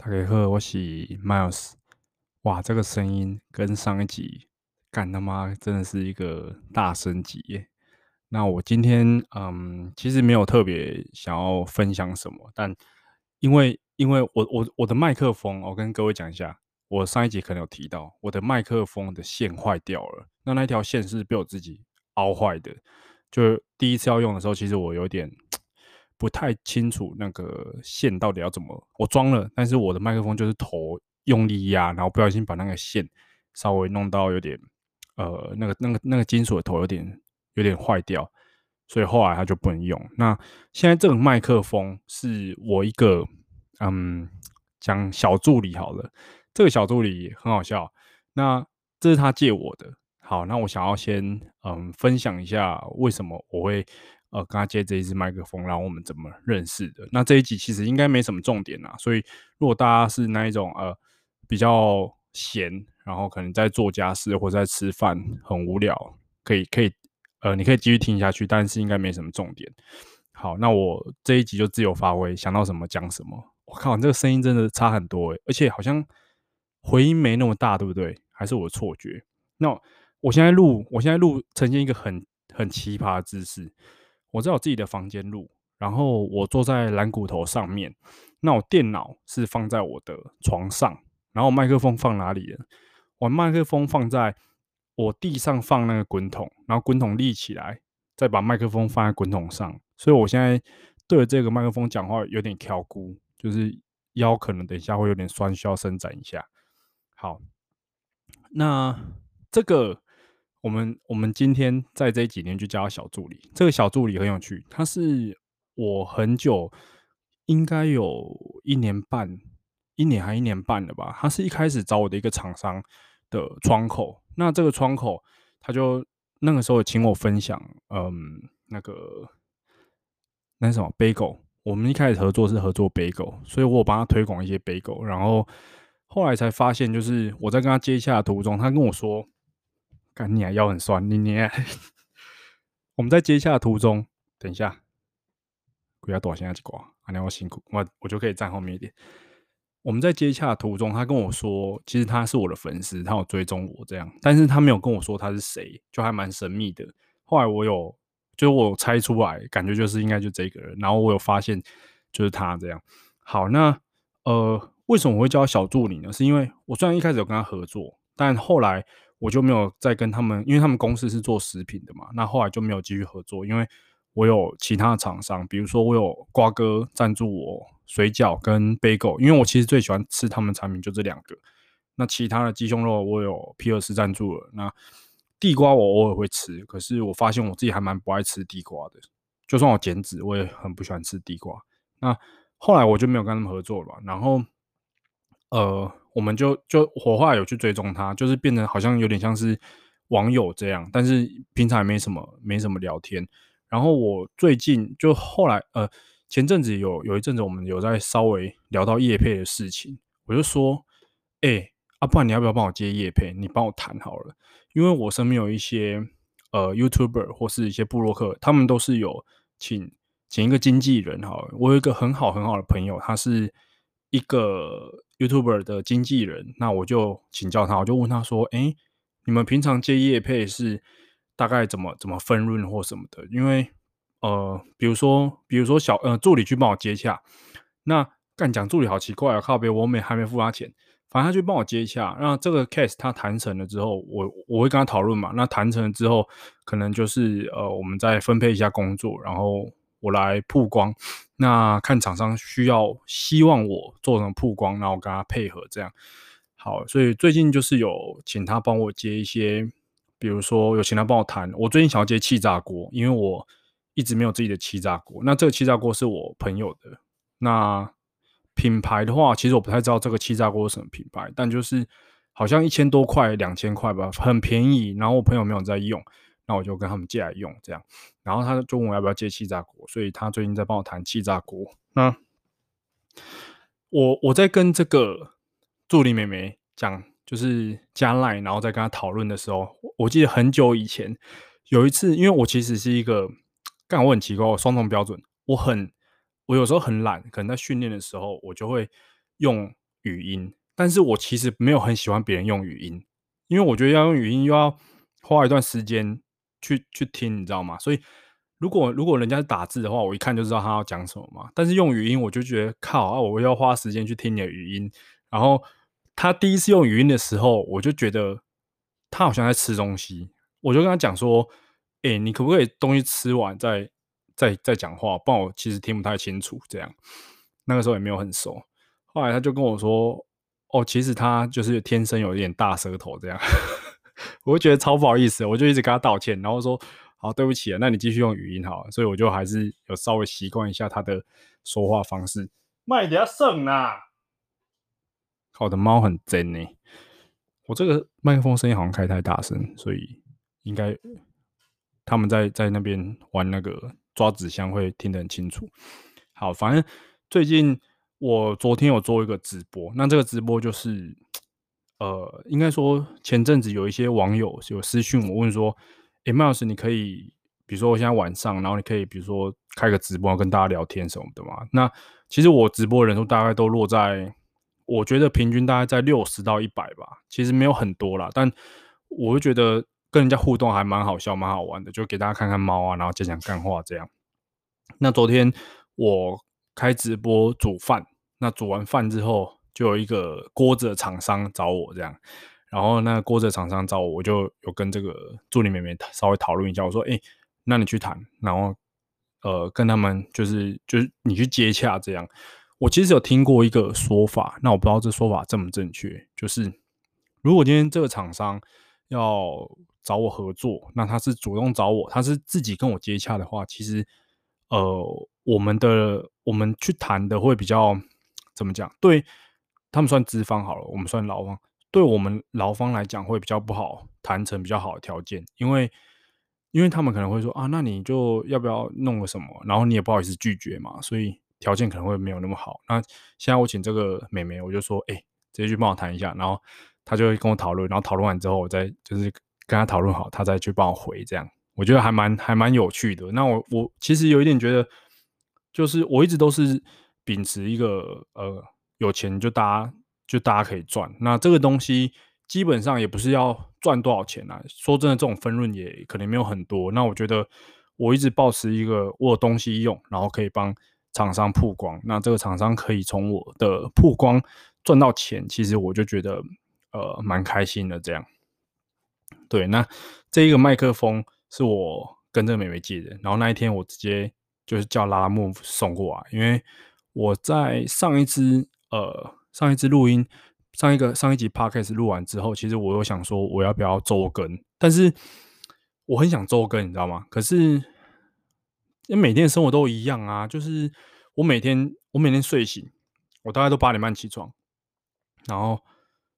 大家好，我是 Miles。哇，这个声音跟上一集干他妈真的是一个大升级耶！那我今天嗯，其实没有特别想要分享什么，但因为因为我我我的麦克风，我跟各位讲一下，我上一集可能有提到，我的麦克风的线坏掉了。那那条线是被我自己凹坏的，就第一次要用的时候，其实我有点。不太清楚那个线到底要怎么，我装了，但是我的麦克风就是头用力压，然后不小心把那个线稍微弄到有点，呃，那个那个那个金属的头有点有点坏掉，所以后来它就不能用。那现在这个麦克风是我一个，嗯，讲小助理好了，这个小助理很好笑，那这是他借我的，好，那我想要先嗯分享一下为什么我会。呃，跟他借这一支麦克风，然后我们怎么认识的？那这一集其实应该没什么重点啦，所以如果大家是那一种呃比较闲，然后可能在做家事或者在吃饭很无聊，可以可以呃你可以继续听下去，但是应该没什么重点。好，那我这一集就自由发挥，想到什么讲什么。我靠，这个声音真的差很多诶，而且好像回音没那么大，对不对？还是我的错觉？那我现在录，我现在录呈现一个很很奇葩的姿势。我在我自己的房间录，然后我坐在蓝骨头上面，那我电脑是放在我的床上，然后麦克风放哪里了？我麦克风放在我地上放那个滚筒，然后滚筒立起来，再把麦克风放在滚筒上，所以我现在对着这个麦克风讲话有点挑骨，就是腰可能等一下会有点酸，需要伸展一下。好，那这个。我们我们今天在这几年就叫他小助理。这个小助理很有趣，他是我很久，应该有一年半，一年还一年半了吧。他是一开始找我的一个厂商的窗口。那这个窗口，他就那个时候请我分享，嗯，那个那什么 Bagel。我们一开始合作是合作 Bagel，所以我帮他推广一些 Bagel。然后后来才发现，就是我在跟他接洽的途中，他跟我说。干你啊，腰很酸，你你。我们在接洽的途中，等一下，不要躲，现在去挂，阿娘我辛苦，我我就可以站后面一点。我们在接洽途中，他跟我说，其实他是我的粉丝，他有追踪我这样，但是他没有跟我说他是谁，就还蛮神秘的。后来我有，就我猜出来，感觉就是应该就这个人，然后我有发现就是他这样。好，那呃，为什么我会叫他小助理呢？是因为我虽然一开始有跟他合作，但后来。我就没有再跟他们，因为他们公司是做食品的嘛，那后来就没有继续合作，因为我有其他的厂商，比如说我有瓜哥赞助我水饺跟 bagel，因为我其实最喜欢吃他们产品就这两个。那其他的鸡胸肉我有皮尔斯赞助了，那地瓜我偶尔会吃，可是我发现我自己还蛮不爱吃地瓜的，就算我减脂，我也很不喜欢吃地瓜。那后来我就没有跟他们合作了，然后呃。我们就就火化有去追踪他，就是变成好像有点像是网友这样，但是平常也没什么没什么聊天。然后我最近就后来呃前阵子有有一阵子我们有在稍微聊到业配的事情，我就说，哎、欸，啊不然你要不要帮我接业配？你帮我谈好了，因为我身边有一些呃 YouTuber 或是一些部落客，他们都是有请请一个经纪人好。我有一个很好很好的朋友，他是一个。YouTuber 的经纪人，那我就请教他，我就问他说：“哎、你们平常接业配是大概怎么怎么分润或什么的？因为呃，比如说，比如说小呃助理去帮我接洽，那干讲助理好奇怪啊，靠北，我没还没付他钱，反正他去帮我接洽。那这个 case 他谈成了之后，我我会跟他讨论嘛。那谈成了之后，可能就是呃，我们再分配一下工作，然后。”我来曝光，那看厂商需要，希望我做成曝光，然后跟他配合这样。好，所以最近就是有请他帮我接一些，比如说有请他帮我谈。我最近想要接气炸锅，因为我一直没有自己的气炸锅。那这个气炸锅是我朋友的。那品牌的话，其实我不太知道这个气炸锅是什么品牌，但就是好像一千多块、两千块吧，很便宜。然后我朋友没有在用。那我就跟他们借来用，这样，然后他就问我要不要借气炸锅，所以他最近在帮我谈气炸锅。那我我在跟这个助理妹妹讲，就是加奈然后再跟她讨论的时候，我记得很久以前有一次，因为我其实是一个，干我很奇怪，我双重标准，我很，我有时候很懒，可能在训练的时候，我就会用语音，但是我其实没有很喜欢别人用语音，因为我觉得要用语音又要花一段时间去去听，你知道吗？所以如果如果人家打字的话，我一看就知道他要讲什么嘛。但是用语音，我就觉得靠啊，我要花时间去听你的语音。然后他第一次用语音的时候，我就觉得他好像在吃东西，我就跟他讲说：“哎、你可不可以东西吃完再再再讲话？不然我其实听不太清楚。”这样那个时候也没有很熟。后来他就跟我说：“哦，其实他就是天生有一点大舌头。”这样我就觉得超不好意思，我就一直跟他道歉，然后说：“好，对不起啊，那你继续用语音好了。”所以我就还是有稍微习惯一下他的说话方式。卖点剩啦。我的猫很真呢，我这个麦克风声音好像开太大声，所以应该他们在在那边玩那个抓纸箱会听得很清楚。好，反正最近我昨天有做一个直播，那这个直播就是呃，应该说前阵子有一些网友有私讯我问说，诶，麦老师你可以，比如说我现在晚上，然后你可以比如说开个直播跟大家聊天什么的嘛？那其实我直播人数大概都落在。我觉得平均大概在六十到一百吧，其实没有很多啦，但我会觉得跟人家互动还蛮好笑、蛮好玩的，就给大家看看猫啊，然后讲讲干话这样。那昨天我开直播煮饭，那煮完饭之后，就有一个锅子的厂商找我这样，然后那锅子的厂商找我，我就有跟这个助理妹妹稍微讨论一下，我说：“哎，那你去谈，然后呃跟他们就是就是你去接洽这样。”我其实有听过一个说法，那我不知道这说法正不正确。就是如果今天这个厂商要找我合作，那他是主动找我，他是自己跟我接洽的话，其实呃，我们的我们去谈的会比较怎么讲？对他们算资方好了，我们算劳方，对我们劳方来讲会比较不好谈成比较好的条件，因为因为他们可能会说啊，那你就要不要弄个什么？然后你也不好意思拒绝嘛，所以。条件可能会没有那么好。那现在我请这个妹妹，我就说，哎、直接去帮我谈一下。然后她就会跟我讨论，然后讨论完之后，我再就是跟她讨论好，她再去帮我回。这样我觉得还蛮还蛮有趣的。那我我其实有一点觉得，就是我一直都是秉持一个呃，有钱就大家就大家可以赚。那这个东西基本上也不是要赚多少钱啊。说真的，这种分润也可能没有很多。那我觉得我一直抱持一个我有东西用，然后可以帮。厂商曝光，那这个厂商可以从我的曝光赚到钱，其实我就觉得呃蛮开心的。这样，对，那这一个麦克风是我跟这个妹妹借的，然后那一天我直接就是叫拉拉木送过来，因为我在上一支呃上一次录音上一个上一集 podcast 录完之后，其实我有想说我要不要周更，但是我很想周更，你知道吗？可是。因为每天的生活都一样啊，就是我每天我每天睡醒，我大概都八点半起床，然后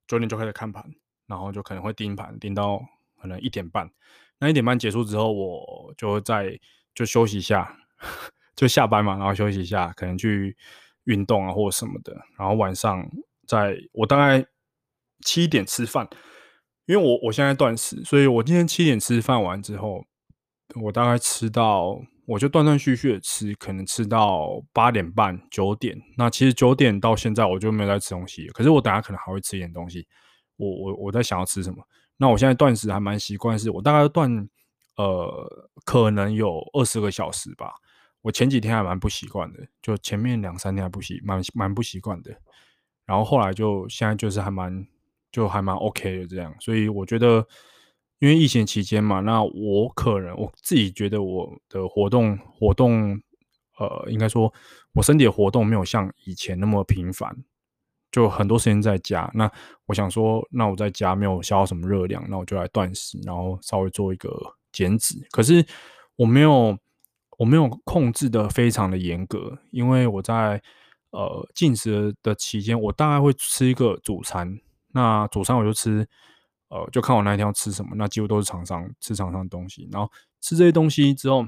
九点就开始看盘，然后就可能会盯盘盯到可能一点半，那一点半结束之后，我就再就休息一下，就下班嘛，然后休息一下，可能去运动啊或者什么的，然后晚上在我大概七点吃饭，因为我我现在断食，所以我今天七点吃饭完之后，我大概吃到。我就断断续续的吃，可能吃到八点半、九点。那其实九点到现在我就没有在吃东西，可是我等下可能还会吃一点东西。我我我在想要吃什么？那我现在断食还蛮习惯，是我大概断呃可能有二十个小时吧。我前几天还蛮不习惯的，就前面两三天还不习蛮蛮不习惯的。然后后来就现在就是还蛮就还蛮 OK 的这样，所以我觉得。因为疫情期间嘛，那我可能我自己觉得我的活动活动，呃，应该说我身体的活动没有像以前那么频繁，就很多时间在家。那我想说，那我在家没有消耗什么热量，那我就来断食，然后稍微做一个减脂。可是我没有我没有控制的非常的严格，因为我在呃进食的期间，我大概会吃一个主餐，那主餐我就吃。呃，就看我那一天要吃什么，那几乎都是厂商吃厂商的东西。然后吃这些东西之后，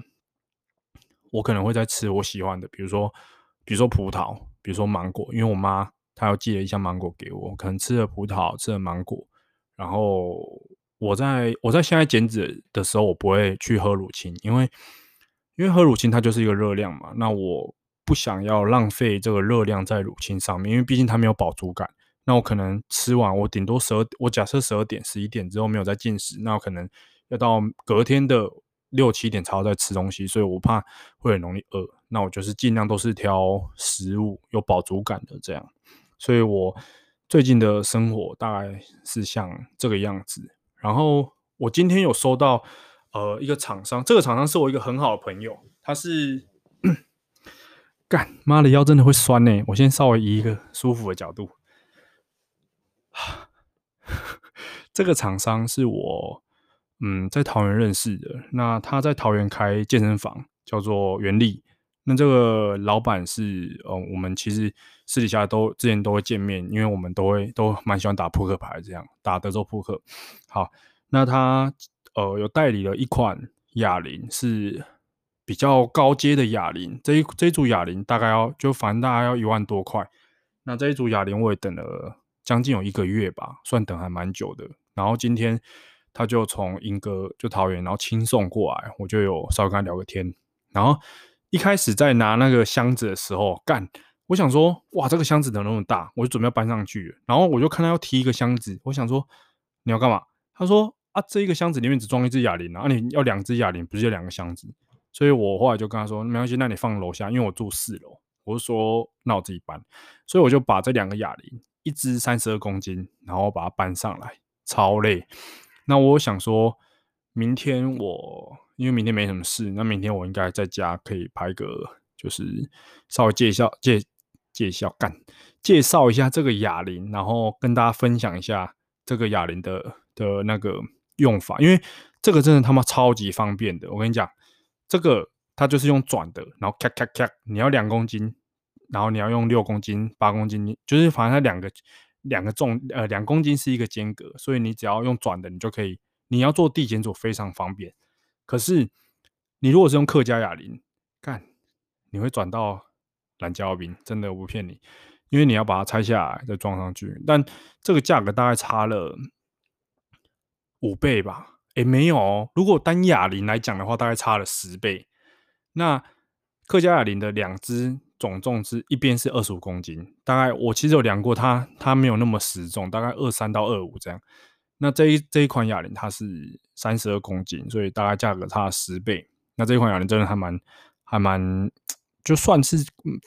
我可能会再吃我喜欢的，比如说，比如说葡萄，比如说芒果，因为我妈她要寄了一箱芒果给我，可能吃了葡萄，吃了芒果。然后我在我在现在减脂的时候，我不会去喝乳清，因为因为喝乳清它就是一个热量嘛，那我不想要浪费这个热量在乳清上面，因为毕竟它没有饱足感。那我可能吃完，我顶多十二，我假设十二点、十一点之后没有再进食，那我可能要到隔天的六七点才要再吃东西，所以我怕会很容易饿。那我就是尽量都是挑食物有饱足感的这样。所以我最近的生活大概是像这个样子。然后我今天有收到呃一个厂商，这个厂商是我一个很好的朋友，他是。干妈的腰真的会酸呢！我先稍微移一个舒服的角度。这个厂商是我嗯在桃园认识的，那他在桃园开健身房，叫做原力。那这个老板是呃，我们其实私底下都之前都会见面，因为我们都会都蛮喜欢打扑克牌，这样打德州扑克。好，那他呃有代理了一款哑铃是。比较高阶的哑铃，这一这一组哑铃大概要就反正大概要一万多块。那这一组哑铃我也等了将近有一个月吧，算等还蛮久的。然后今天他就从英歌就桃园，然后轻送过来，我就有稍微跟他聊个天。然后一开始在拿那个箱子的时候，干，我想说，哇，这个箱子怎么那么大？我就准备要搬上去。然后我就看他要提一个箱子，我想说你要干嘛？他说啊，这一个箱子里面只装一只哑铃啊，你要两只哑铃，不是就两个箱子？所以我后来就跟他说：“没关系，那你放楼下，因为我住四楼。”我就说：“那我自己搬。”所以我就把这两个哑铃，一只三十二公斤，然后把它搬上来，超累。那我想说，明天我因为明天没什么事，那明天我应该在家可以拍个，就是稍微介绍介介绍干介绍一下这个哑铃，然后跟大家分享一下这个哑铃的的那个用法，因为这个真的他妈超级方便的。我跟你讲。这个它就是用转的，然后咔咔咔，你要两公斤，然后你要用六公斤、八公斤，就是反正它两个两个重，呃，两公斤是一个间隔，所以你只要用转的，你就可以，你要做递减组非常方便。可是你如果是用客家哑铃，干，你会转到蓝胶冰，真的我不骗你，因为你要把它拆下来再装上去，但这个价格大概差了五倍吧。诶，没有哦。如果单哑铃来讲的话，大概差了十倍。那客家哑铃的两只总重是一边是二十五公斤，大概我其实有量过它，它没有那么实重，大概二三到二五这样。那这一这一款哑铃它是三十二公斤，所以大概价格差了十倍。那这一款哑铃真的还蛮还蛮，就算是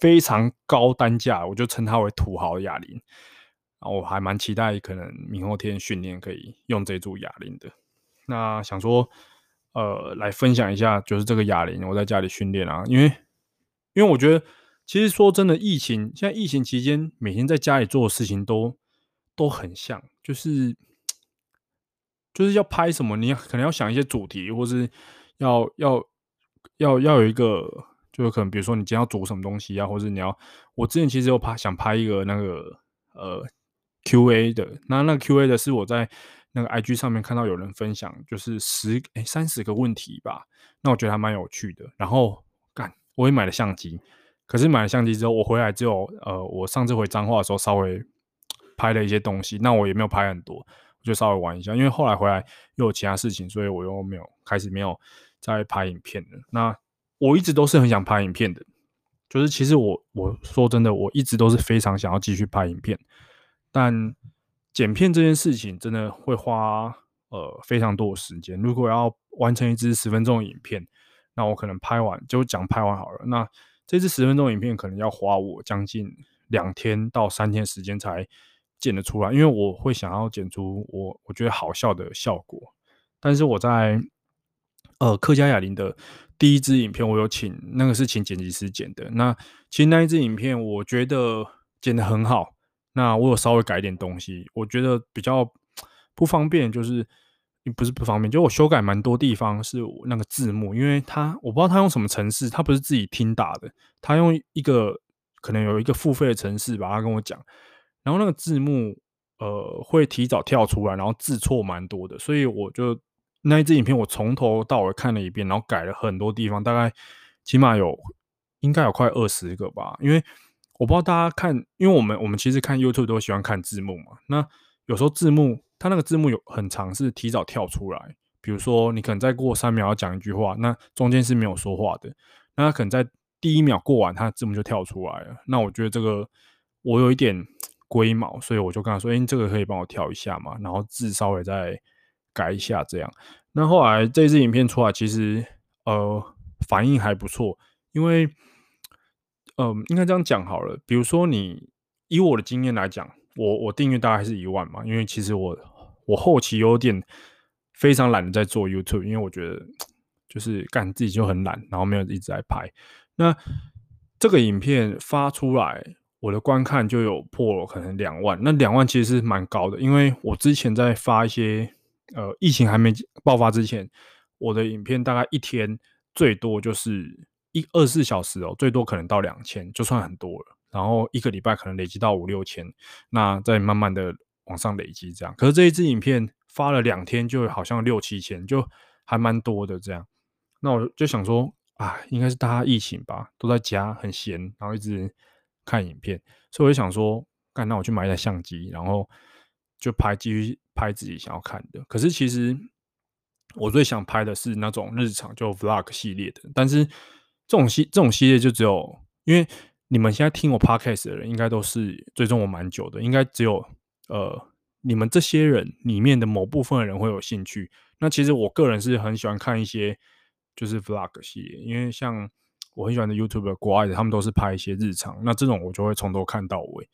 非常高单价，我就称它为土豪哑铃。我还蛮期待，可能明后天训练可以用这组哑铃的。那想说，呃，来分享一下，就是这个哑铃，我在家里训练啊，因为，因为我觉得，其实说真的，疫情现在疫情期间，每天在家里做的事情都都很像，就是就是要拍什么，你可能要想一些主题，或是要要要要有一个，就是可能比如说你今天要煮什么东西啊，或者你要，我之前其实有拍想拍一个那个呃 Q&A 的，那那 Q&A 的是我在。那个 IG 上面看到有人分享，就是十哎三十个问题吧，那我觉得还蛮有趣的。然后干，我也买了相机，可是买了相机之后，我回来之后，呃，我上次回彰化的时候稍微拍了一些东西，那我也没有拍很多，我就稍微玩一下。因为后来回来又有其他事情，所以我又没有开始没有再拍影片了。那我一直都是很想拍影片的，就是其实我我说真的，我一直都是非常想要继续拍影片，但。剪片这件事情真的会花呃非常多的时间。如果要完成一支十分钟的影片，那我可能拍完就讲拍完好了。那这支十分钟影片可能要花我将近两天到三天时间才剪得出来，因为我会想要剪出我我觉得好笑的效果。但是我在呃客家哑铃的第一支影片，我有请那个是请剪辑师剪的。那其实那一支影片我觉得剪得很好。那我有稍微改点东西，我觉得比较不方便，就是不是不方便，就我修改蛮多地方是那个字幕，因为他我不知道他用什么程式，他不是自己听打的，他用一个可能有一个付费的程式吧，他跟我讲，然后那个字幕呃会提早跳出来，然后字错蛮多的，所以我就那一支影片我从头到尾看了一遍，然后改了很多地方，大概起码有应该有快二十个吧，因为。我不知道大家看，因为我们我们其实看 YouTube 都喜欢看字幕嘛。那有时候字幕它那个字幕有很长，是提早跳出来。比如说你可能再过三秒要讲一句话，那中间是没有说话的。那可能在第一秒过完，它字幕就跳出来了。那我觉得这个我有一点 龟毛，所以我就跟他说：“哎、这个可以帮我调一下嘛？”然后字稍微再改一下，这样。那后来这支影片出来，其实呃反应还不错，因为嗯、呃，应该这样讲好了。比如说你以我的经验来讲，我我订阅大概是一万嘛，因为其实我我后期有点非常懒得在做 YouTube，因为我觉得就是干自己就很懒，然后没有一直在拍。那这个影片发出来，我的观看就有破可能两万，那两万其实是蛮高的，因为我之前在发一些。呃，疫情还没爆发之前，我的影片大概一天最多就是一二十四小时哦，最多可能到两千，就算很多了。然后一个礼拜可能累积到五六千，那再慢慢的往上累积这样。可是这一支影片发了两天，就好像六七千，就还蛮多的这样。那我就想说，啊，应该是大家疫情吧，都在家很闲，然后一直看影片，所以我就想说，干，那我去买一台相机，然后就拍继续。拍自己想要看的，可是其实我最想拍的是那种日常，就 vlog 系列的。但是这种系这种系列就只有，因为你们现在听我 podcast 的人，应该都是追踪我蛮久的，应该只有呃你们这些人里面的某部分的人会有兴趣。那其实我个人是很喜欢看一些就是 vlog 系列，因为像我很喜欢的 YouTuber 国外的，他们都是拍一些日常，那这种我就会从头看到尾。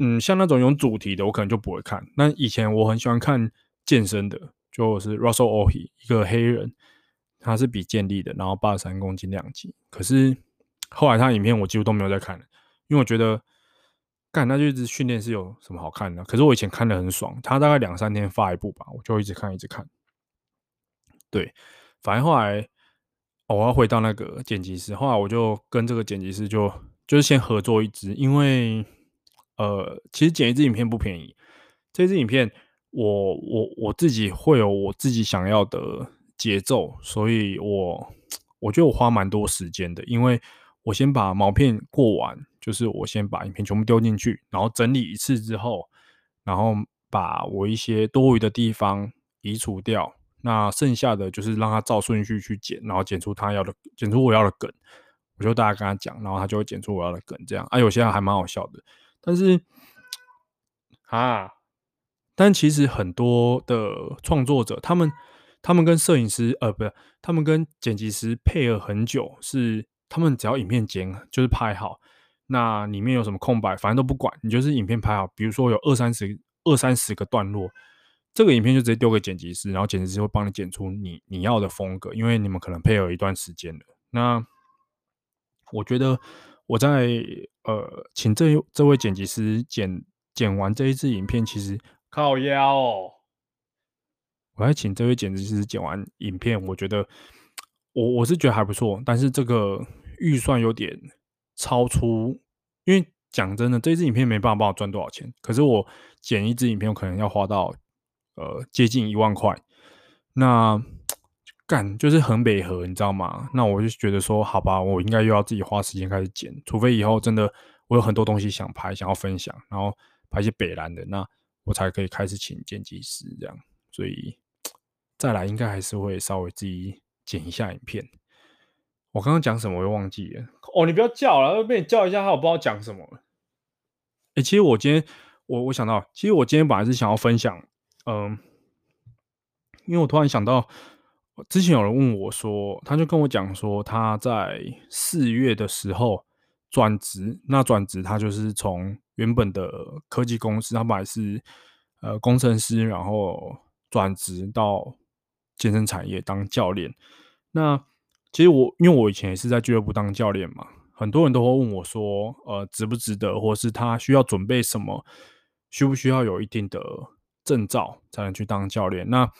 嗯，像那种有主题的，我可能就不会看。那以前我很喜欢看健身的，就是 Russell Ohi，一个黑人，他是比建立的，然后八十三公斤量级。可是后来他影片我几乎都没有在看了，因为我觉得干那就一直训练是有什么好看的。可是我以前看的很爽，他大概两三天发一部吧，我就一直看一直看。对，反正后来，哦，我要回到那个剪辑师，后来我就跟这个剪辑师就就是先合作一支，因为。呃，其实剪一支影片不便宜。这支影片，我我我自己会有我自己想要的节奏，所以我我觉得我花蛮多时间的，因为我先把毛片过完，就是我先把影片全部丢进去，然后整理一次之后，然后把我一些多余的地方移除掉，那剩下的就是让他照顺序去剪，然后剪出他要的，剪出我要的梗，我就大概跟他讲，然后他就会剪出我要的梗，这样啊，有些还蛮好笑的。但是啊，但其实很多的创作者，他们他们跟摄影师呃，不是，他们跟剪辑师配合很久，是他们只要影片剪就是拍好，那里面有什么空白，反正都不管，你就是影片拍好。比如说有二三十二三十个段落，这个影片就直接丢给剪辑师，然后剪辑师会帮你剪出你你要的风格，因为你们可能配合一段时间了。那我觉得。我在呃，请这这位剪辑师剪剪完这一支影片，其实靠腰。我在请这位剪辑师剪完影片，我觉得我我是觉得还不错，但是这个预算有点超出，因为讲真的，这支影片没办法帮我赚多少钱。可是我剪一支影片，我可能要花到呃接近一万块。那干就是很违和，你知道吗？那我就觉得说，好吧，我应该又要自己花时间开始剪，除非以后真的我有很多东西想拍，想要分享，然后拍一些北烂的，那我才可以开始请剪辑师这样。所以再来应该还是会稍微自己剪一下影片。我刚刚讲什么我又忘记了。哦，你不要叫了，被你叫一下，我不知道讲什么了。哎、欸，其实我今天我我想到，其实我今天本来是想要分享，嗯，因为我突然想到。之前有人问我说，他就跟我讲说，他在四月的时候转职。那转职他就是从原本的科技公司，他本来是呃工程师，然后转职到健身产业当教练。那其实我因为我以前也是在俱乐部当教练嘛，很多人都会问我说，呃，值不值得，或是他需要准备什么，需不需要有一定的证照才能去当教练？那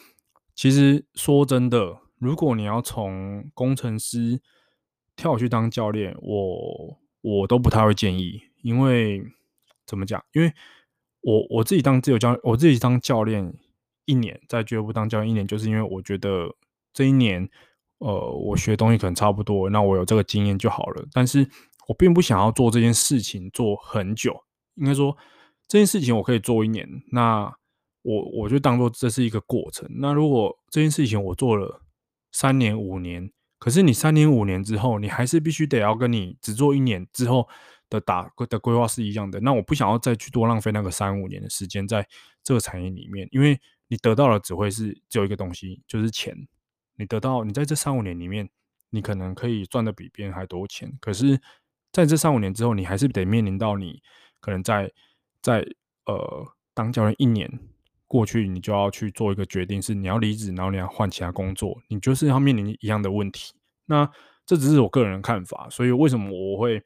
其实说真的，如果你要从工程师跳去当教练，我我都不太会建议，因为怎么讲？因为我我自己当自由教，我自己当教练一年，在俱乐部当教练一年，就是因为我觉得这一年，呃，我学东西可能差不多，那我有这个经验就好了。但是我并不想要做这件事情做很久，应该说这件事情我可以做一年，那。我我就当做这是一个过程。那如果这件事情我做了三年五年，可是你三年五年之后，你还是必须得要跟你只做一年之后的打的规划是一样的。那我不想要再去多浪费那个三五年的时间在这个产业里面，因为你得到的只会是只有一个东西，就是钱。你得到你在这三五年里面，你可能可以赚的比别人还多钱，可是在这三五年之后，你还是得面临到你可能在在呃当教练一年过去，你就要去做一个决定，是你要离职，然后你要换其他工作，你就是要面临一样的问题。那这只是我个人的看法，所以为什么我会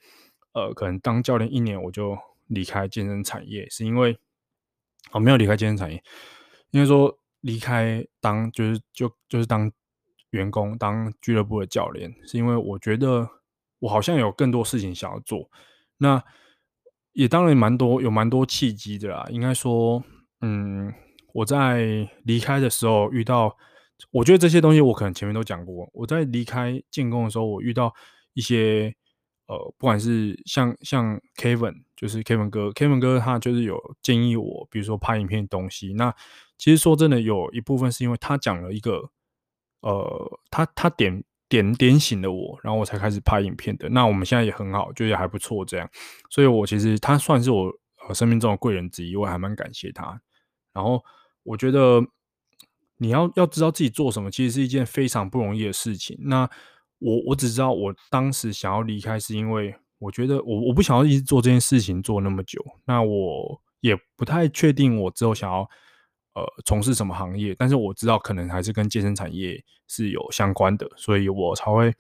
呃，可能当教练一年我就离开健身产业，是因为我、没有离开健身产业，应该说离开当就是就就是当员工当俱乐部的教练，是因为我觉得我好像有更多事情想要做。那也当然蛮多有蛮多契机的啦，应该说，嗯，我在离开的时候遇到。我觉得这些东西我可能前面都讲过。我在离开建工的时候，我遇到一些呃，不管是像像 Kevin，就是 Kevin 哥，Kevin 哥他就是有建议我，比如说拍影片东西。那其实说真的，有一部分是因为他讲了一个呃，他他点点点醒了我，然后我才开始拍影片的。那我们现在也很好，就也还不错这样。所以我其实他算是我呃生命中的贵人之一，我还蛮感谢他。然后我觉得。你要要知道自己做什么，其实是一件非常不容易的事情。那我我只知道，我当时想要离开，是因为我觉得我我不想要一直做这件事情做那么久。那我也不太确定我之后想要呃从事什么行业，但是我知道可能还是跟健身产业是有相关的，所以我才会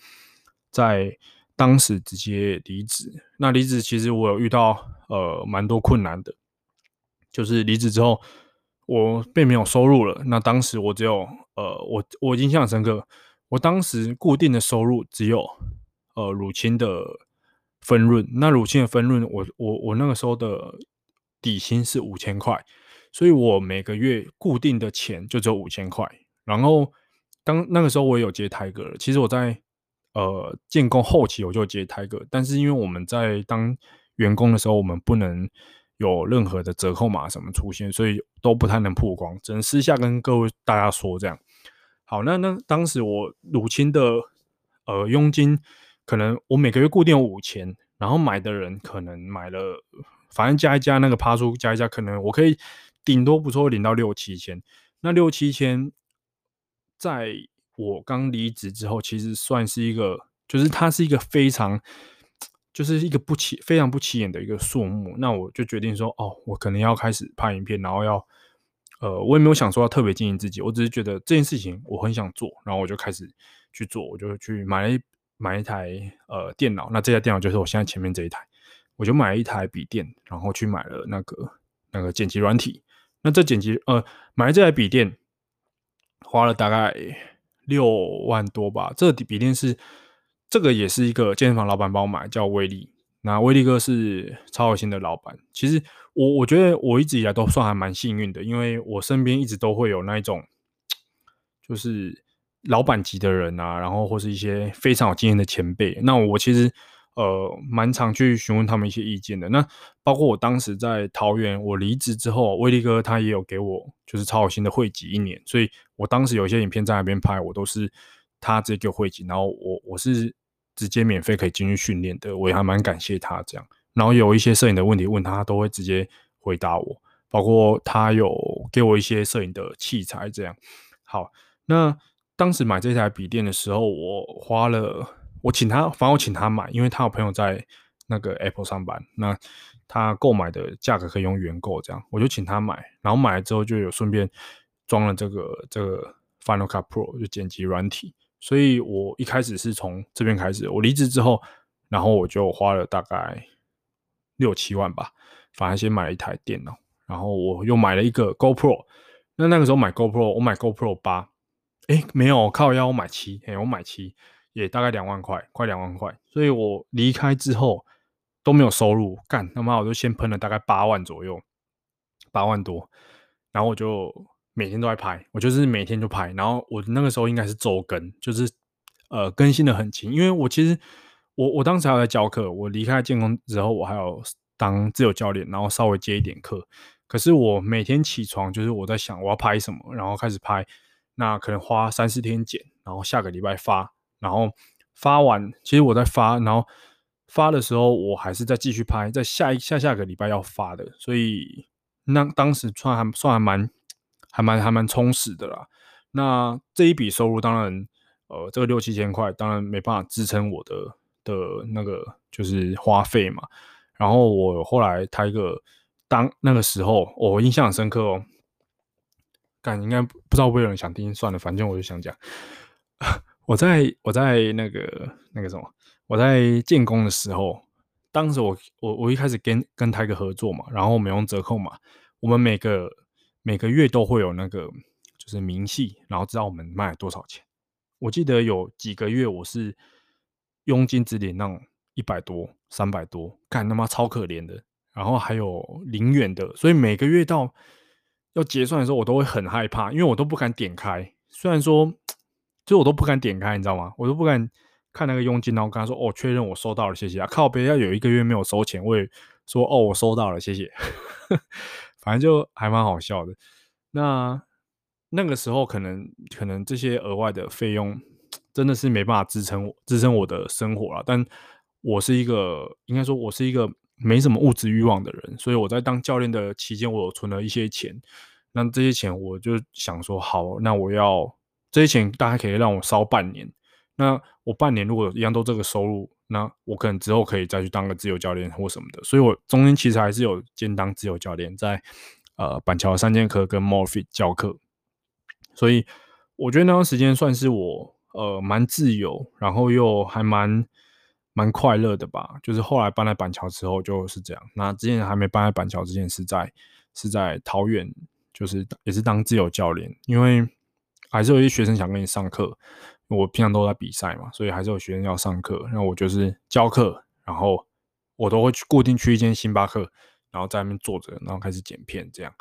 在当时直接离职。那离职其实我有遇到呃蛮多困难的，就是离职之后。我并没有收入了。那当时我只有呃，我我印象深刻，我当时固定的收入只有呃乳清的分润。那乳清的分润，我我我那个时候的底薪是五千块，所以我每个月固定的钱就只有五千块。然后当那个时候我也有接泰哥了。其实我在呃建工后期我就接泰哥，但是因为我们在当员工的时候，我们不能。有任何的折扣码什么出现，所以都不太能曝光，只能私下跟各位大家说这样。好，那那当时我乳清的呃佣金，可能我每个月固定五千，然后买的人可能买了，反正加一加那个趴数加一加，可能我可以顶多不错领到六七千。那六七千，在我刚离职之后，其实算是一个，就是它是一个非常。就是一个不起非常不起眼的一个数目，那我就决定说，哦，我可能要开始拍影片，然后要，呃，我也没有想说要特别经营自己，我只是觉得这件事情我很想做，然后我就开始去做，我就去买了买一台呃电脑，那这台电脑就是我现在前面这一台，我就买了一台笔电，然后去买了那个那个剪辑软体，那这剪辑呃买了这台笔电花了大概六万多吧，这个笔电是。这个也是一个健身房老板帮我买，叫威力。那威力哥是超有心的老板。其实我我觉得我一直以来都算还蛮幸运的，因为我身边一直都会有那一种，就是老板级的人啊，然后或是一些非常有经验的前辈。那我其实呃蛮常去询问他们一些意见的。那包括我当时在桃园，我离职之后，威力哥他也有给我就是超有心的会籍一年，所以我当时有一些影片在那边拍，我都是他直接给我会籍，然后我我是。直接免费可以进去训练的，我也还蛮感谢他这样。然后有一些摄影的问题问他，他都会直接回答我。包括他有给我一些摄影的器材这样。好，那当时买这台笔电的时候，我花了，我请他，反正我请他买，因为他有朋友在那个 Apple 上班，那他购买的价格可以用原购这样，我就请他买。然后买了之后就有顺便装了这个这个 Final Cut Pro 就剪辑软体。所以我一开始是从这边开始，我离职之后，然后我就花了大概六七万吧，反正先买了一台电脑，然后我又买了一个 GoPro。那那个时候买 GoPro，我买 GoPro 八，诶，没有靠腰，我买七，哎，我买七也大概两万块，快两万块。所以我离开之后都没有收入，干他妈我就先喷了大概八万左右，八万多，然后我就。每天都在拍，我就是每天就拍，然后我那个时候应该是周更，就是呃更新的很勤，因为我其实我我当时还在教课，我离开建工之后，我还有当自由教练，然后稍微接一点课。可是我每天起床就是我在想我要拍什么，然后开始拍，那可能花三四天剪，然后下个礼拜发，然后发完，其实我在发，然后发的时候，我还是在继续拍，在下一下下个礼拜要发的，所以那当时算还算还蛮还蛮还蛮充实的啦。那这一笔收入，当然，呃，这个六七千块，当然没办法支撑我的的那个就是花费嘛。然后我后来他一个当那个时候，我印象很深刻哦。但应该不知道会有人想听，算了，反正我就想讲。我在我在那个那个什么，我在建工的时候，当时我我我一开始跟跟台哥合作嘛，然后我们用折扣嘛，我们每个每个月都会有那个就是明细，然后知道我们卖多少钱。我记得有几个月我是佣金只领那一百多、三百多，干他妈超可怜的。然后还有零元的，所以每个月到要结算的时候，我都会很害怕，因为我都不敢点开。虽然说，就我都不敢点开，你知道吗？我都不敢看那个佣金，然后跟他说：“哦，确认我收到了，谢谢啊。”靠别要有一个月没有收钱，我也说：“哦，我收到了，谢谢。”反正就还蛮好笑的。那那个时候，可能可能这些额外的费用真的是没办法支撑我支撑我的生活了。但我是一个，应该说，我是一个。没什么物质欲望的人，所以我在当教练的期间，我有存了一些钱。那这些钱，我就想说，好，那我要这些钱，大概可以让我烧半年。那我半年如果一样都这个收入，那我可能之后可以再去当个自由教练或什么的。所以我中间其实还是有兼当自由教练，在呃板桥三剑客跟 Morfit 教课。所以我觉得那段时间算是我呃蛮自由，然后又还蛮。蛮快乐的吧，就是后来搬来板桥之后就是这样。那之前还没搬来板桥之前是在是在桃园，就是也是当自由教练，因为还是有一些学生想跟你上课。我平常都在比赛嘛，所以还是有学生要上课。那我就是教课，然后我都会去固定去一间星巴克，然后在那边坐着，然后开始剪片这样。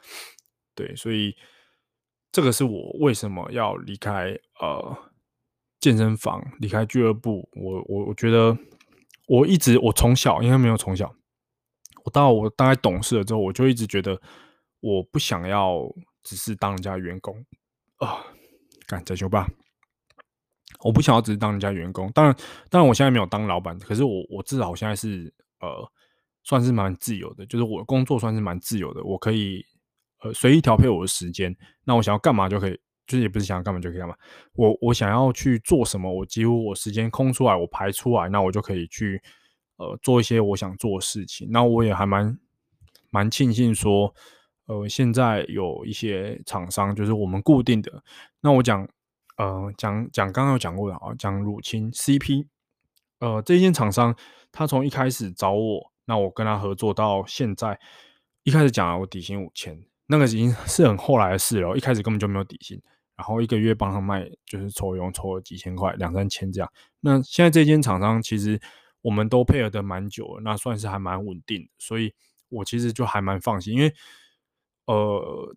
对，所以这个是我为什么要离开呃健身房，离开俱乐部。我我我觉得。我一直，我从小应该没有从小，我到我大概懂事了之后，我就一直觉得我不想要只是当人家员工啊，干在修吧，我不想要只是当人家员工。当然，当然我现在没有当老板，可是我我至少现在是呃，算是蛮自由的，就是我工作算是蛮自由的，我可以呃随意调配我的时间，那我想要干嘛就可以。就是也不是想要干嘛就可以干嘛，我我想要去做什么，我几乎我时间空出来，我排出来，那我就可以去呃做一些我想做的事情。那我也还蛮蛮庆幸说，呃，现在有一些厂商就是我们固定的。那我讲呃讲讲刚刚有讲过的啊，讲乳清 CP，呃，这间厂商他从一开始找我，那我跟他合作到现在，一开始讲了我底薪五千，那个已经是很后来的事了，一开始根本就没有底薪。然后一个月帮他卖，就是抽佣抽了几千块，两三千这样。那现在这间厂商其实我们都配合的蛮久了，那算是还蛮稳定的，所以我其实就还蛮放心，因为呃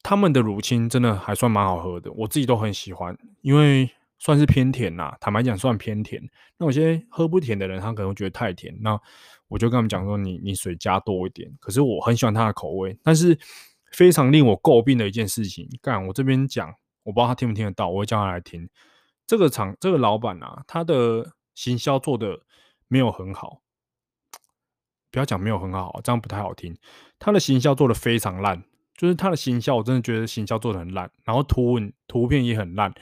他们的乳清真的还算蛮好喝的，我自己都很喜欢，因为算是偏甜呐，坦白讲算偏甜。那有些喝不甜的人，他可能会觉得太甜，那我就跟他们讲说，你你水加多一点。可是我很喜欢它的口味，但是非常令我诟病的一件事情，干我这边讲。我不知道他听不听得到，我会叫他来听。这个厂这个老板啊，他的行销做的没有很好，不要讲没有很好，这样不太好听。他的行销做的非常烂，就是他的行销，我真的觉得行销做的很烂。然后图文图片也很烂，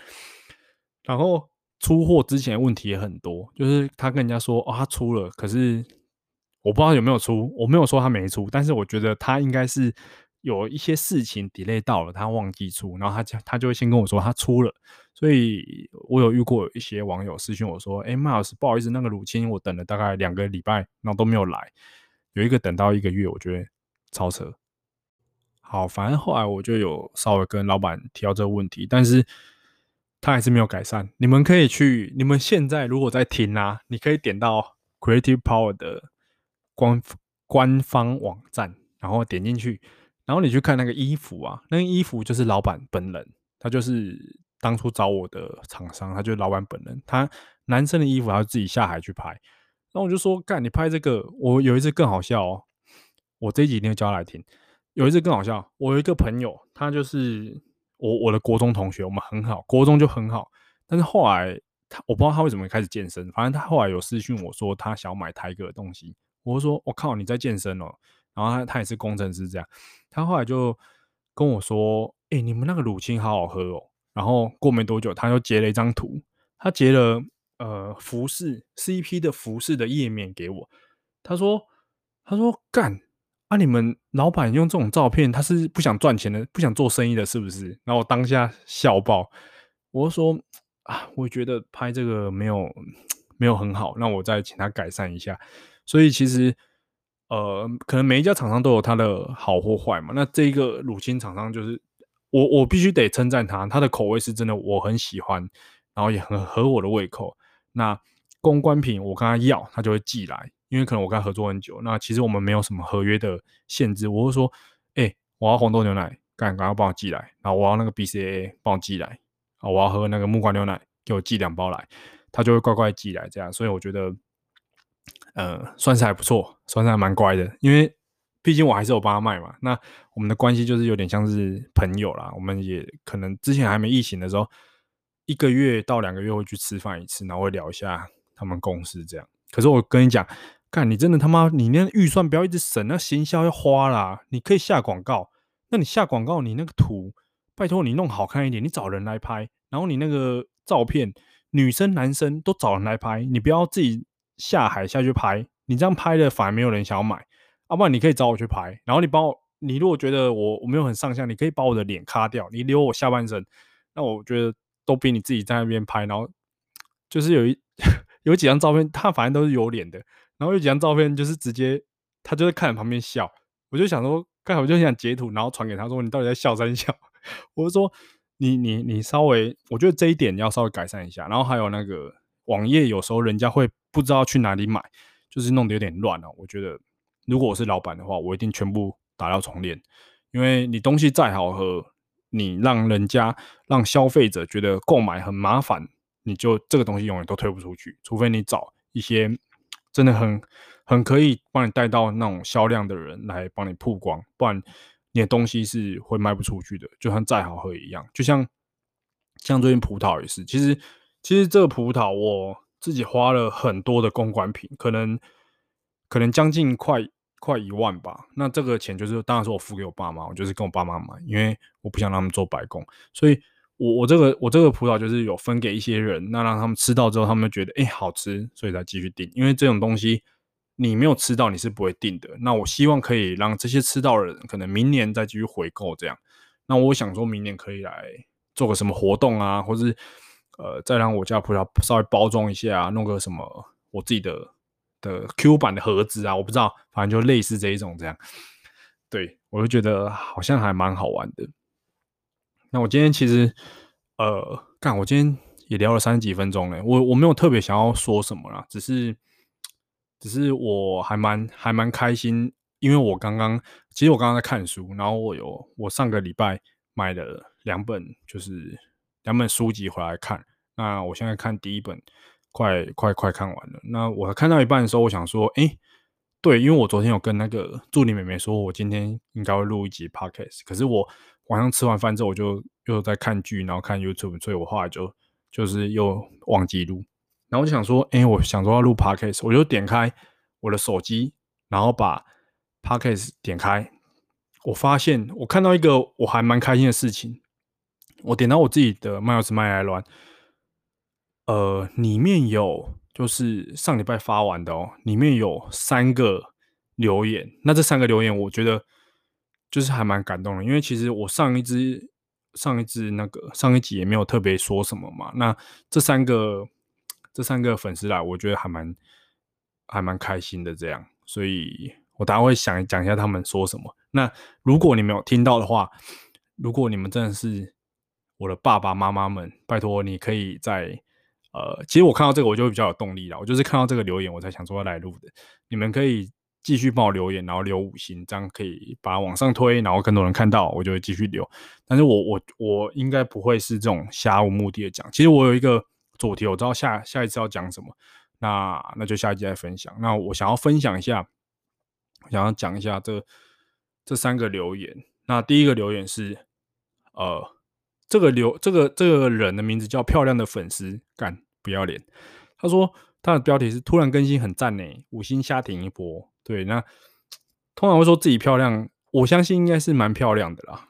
然后出货之前问题也很多，就是他跟人家说哦，他出了，可是我不知道有没有出，我没有说他没出，但是我觉得他应该是。有一些事情 delay 到了，他忘记出，然后他就他就会先跟我说他出了，所以我有遇过一些网友私信我说：“哎，Miles，不好意思，那个乳清我等了大概两个礼拜，然后都没有来，有一个等到一个月，我觉得超扯。”好，反正后来我就有稍微跟老板提到这个问题，但是他还是没有改善。你们可以去，你们现在如果在听啊，你可以点到 Creative Power 的官官方网站，然后点进去。然后你去看那个衣服啊，那个衣服就是老板本人，他就是当初找我的厂商，他就是老板本人。他男生的衣服，他自己下海去拍。然后我就说：“干，你拍这个，我有一次更好笑哦。我这几天教来听，有一次更好笑。我有一个朋友，他就是我我的国中同学，我们很好，国中就很好。但是后来他我不知道他为什么开始健身，反正他后来有私讯我说他想要买台哥的东西，我就说我靠你在健身哦，然后他他也是工程师这样，他后来就跟我说，哎、你们那个乳清好好喝哦，然后过没多久他就截了一张图，他截了呃服饰 CP 的服饰的页面给我，他说他说干。啊！你们老板用这种照片，他是不想赚钱的，不想做生意的，是不是？然后我当下笑爆，我说啊，我觉得拍这个没有没有很好，那我再请他改善一下。所以其实呃，可能每一家厂商都有他的好或坏嘛。那这一个乳清厂商就是我，我必须得称赞他，他的口味是真的我很喜欢，然后也很合我的胃口。那公关品我跟他要，他就会寄来。因为可能我跟他合作很久，那其实我们没有什么合约的限制。我会说，哎、我要红豆牛奶，赶快帮我寄来。然后我要那个 BCA 帮我寄来。啊，我要喝那个木瓜牛奶，给我寄两包来。他就会乖乖寄来，这样。所以我觉得，呃，算是还不错，算是还蛮乖的。因为毕竟我还是有帮他卖嘛。那我们的关系就是有点像是朋友啦。我们也可能之前还没疫情的时候，一个月到两个月会去吃饭一次，然后会聊一下他们公司这样。可是我跟你讲。干，你真的他妈，你那预算不要一直省，那行销要花啦。你可以下广告，那你下广告，你那个图，拜托你弄好看一点，你找人来拍，然后你那个照片，女生男生都找人来拍，你不要自己下海下去拍，你这样拍的反而没有人想要买。要不然你可以找我去拍，然后你帮我，你如果觉得我我没有很上相，你可以把我的脸卡掉，你留我下半身，那我觉得都比你自己在那边拍，然后就是有一 有几张照片，他反正都是有脸的。然后有几张照片，就是直接他就是看旁边笑，我就想说，刚好我就想截图，然后传给他说，你到底在笑三笑？我就说，你你你稍微，我觉得这一点你要稍微改善一下。然后还有那个网页，有时候人家会不知道去哪里买，就是弄得有点乱了。我觉得如果我是老板的话，我一定全部打掉重练，因为你东西再好喝，你让人家让消费者觉得购买很麻烦，你就这个东西永远都推不出去，除非你找一些。真的很很可以帮你带到那种销量的人来帮你曝光，不然你的东西是会卖不出去的。就算再好喝一样，就像像最近葡萄也是，其实其实这个葡萄我自己花了很多的公关品，可能可能将近快快一万吧。那这个钱就是当然是我付给我爸妈，我就是跟我爸妈买，因为我不想让他们做白工，所以。我我这个我这个葡萄就是有分给一些人，那让他们吃到之后，他们觉得哎、好吃，所以才继续订。因为这种东西你没有吃到，你是不会订的。那我希望可以让这些吃到的人，可能明年再继续回购这样。那我想说明年可以来做个什么活动啊，或是呃再让我家葡萄稍微包装一下啊，弄个什么我自己的的 Q 版的盒子啊，我不知道，反正就类似这一种这样。对，我就觉得好像还蛮好玩的。那我今天其实，呃，干，我今天也聊了三十几分钟嘞。我我没有特别想要说什么啦，只是，只是我还蛮还蛮开心，因为我刚刚，其实我刚刚在看书，然后我有我上个礼拜买了两本，就是两本书籍回来看。那我现在看第一本，快快快看完了。那我看到一半的时候，我想说，哎，对，因为我昨天有跟那个助理妹妹说，我今天应该会录一集 podcast，可是我。晚上吃完饭之后，我就又在看剧，然后看 YouTube，所以我后来就就是又忘记录。然后我就想说，哎，我想说要录 Podcast，我就点开我的手机，然后把 Podcast 点开，我发现我看到一个我还蛮开心的事情。我点到我自己的麦尔斯麦来乱，呃，里面有就是上礼拜发完的哦，里面有三个留言。那这三个留言，我觉得。就是还蛮感动的，因为其实我上一支、上一支那个上一集也没有特别说什么嘛。那这三个、这三个粉丝来，我觉得还蛮还蛮开心的这样，所以我等下会想讲一下他们说什么。那如果你没有听到的话，如果你们真的是我的爸爸妈妈们，拜托你可以在呃，其实我看到这个我就会比较有动力了。我就是看到这个留言，我才想说要来录的。你们可以。继续帮我留言，然后留五星，这样可以把往上推，然后更多人看到，我就会继续留。但是我我我应该不会是这种瞎无目的的讲。其实我有一个主题，我知道下下一次要讲什么，那那就下一集再分享。那我想要分享一下，想要讲一下这这三个留言。那第一个留言是，呃，这个留这个这个人的名字叫漂亮的粉丝干，不要脸。他说他的标题是“突然更新很赞呢，五星瞎挺一波”。对，那通常会说自己漂亮，我相信应该是蛮漂亮的啦。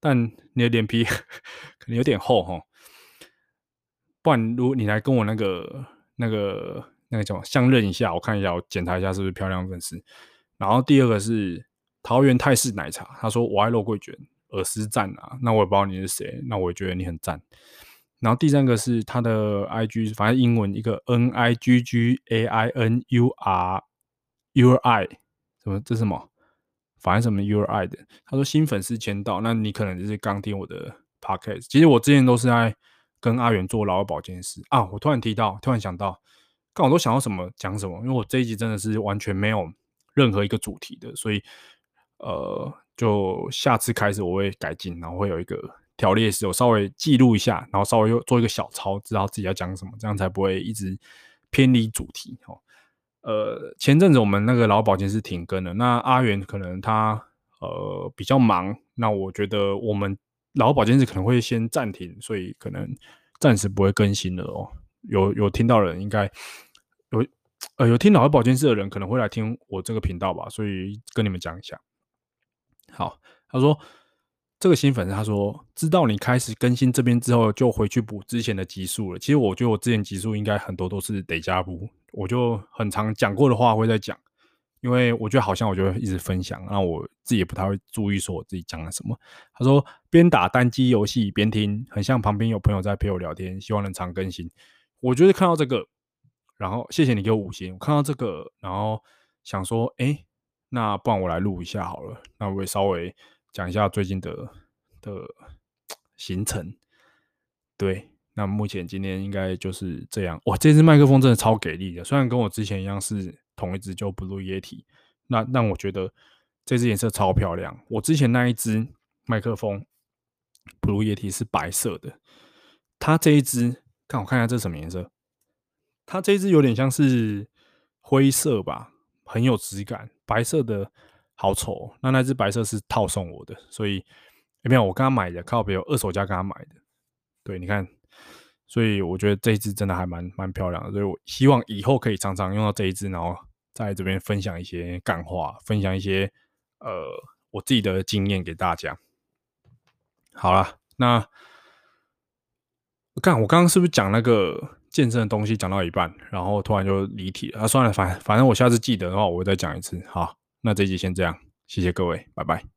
但你的脸皮 可能有点厚哈，不然如果你来跟我那个那个那个叫相认一下，我看一下，我检查一下是不是漂亮粉丝。然后第二个是桃园泰式奶茶，他说我爱肉桂卷，尔斯赞啊，那我也不知道你是谁，那我也觉得你很赞。然后第三个是他的 IG，反正英文一个 N I G G A I N U R U R I，什么这是什么？反正什么 U R I 的，他说新粉丝签到，那你可能就是刚听我的 podcast。其实我之前都是在跟阿元做老二保健师啊。我突然提到，突然想到，刚我都想到什么讲什么，因为我这一集真的是完全没有任何一个主题的，所以呃，就下次开始我会改进，然后会有一个条列式，我稍微记录一下，然后稍微又做一个小抄，知道自己要讲什么，这样才不会一直偏离主题哦。呃，前阵子我们那个老保健室停更了，那阿元可能他呃比较忙，那我觉得我们老保健室可能会先暂停，所以可能暂时不会更新了哦。有有听到人应该有呃有听老保健室的人可能会来听我这个频道吧，所以跟你们讲一下。好，他说。这个新粉丝他说，知道你开始更新这边之后，就回去补之前的集数了。其实我觉得我之前集数应该很多都是得加补，我就很常讲过的话会再讲，因为我觉得好像我就会一直分享，那我自己也不太会注意说我自己讲了什么。他说边打单机游戏边听，很像旁边有朋友在陪我聊天，希望能常更新。我觉得看到这个，然后谢谢你给我五星。我看到这个，然后想说，哎，那不然我来录一下好了，那我也稍微。讲一下最近的的行程，对，那目前今天应该就是这样。哇，这支麦克风真的超给力的，虽然跟我之前一样是同一只，就 Blue Yeti，那我觉得这支颜色超漂亮。我之前那一支麦克风 Blue Yeti 是白色的，它这一支，看我看一下这什么颜色？它这一只有点像是灰色吧，很有质感，白色的。好丑喔，那那只白色是套送我的，所以没有我刚刚买的，靠别有二手价刚刚买的。对，你看，所以我觉得这一只真的还蛮蛮漂亮的，所以我希望以后可以常常用到这一只，然后在这边分享一些干话，分享一些呃我自己的经验给大家。好了，那看我刚刚是不是讲那个健身的东西讲到一半，然后突然就离题？啊，算了，反反正我下次记得的话，我会再讲一次。好。那这一集先这样，谢谢各位，拜拜。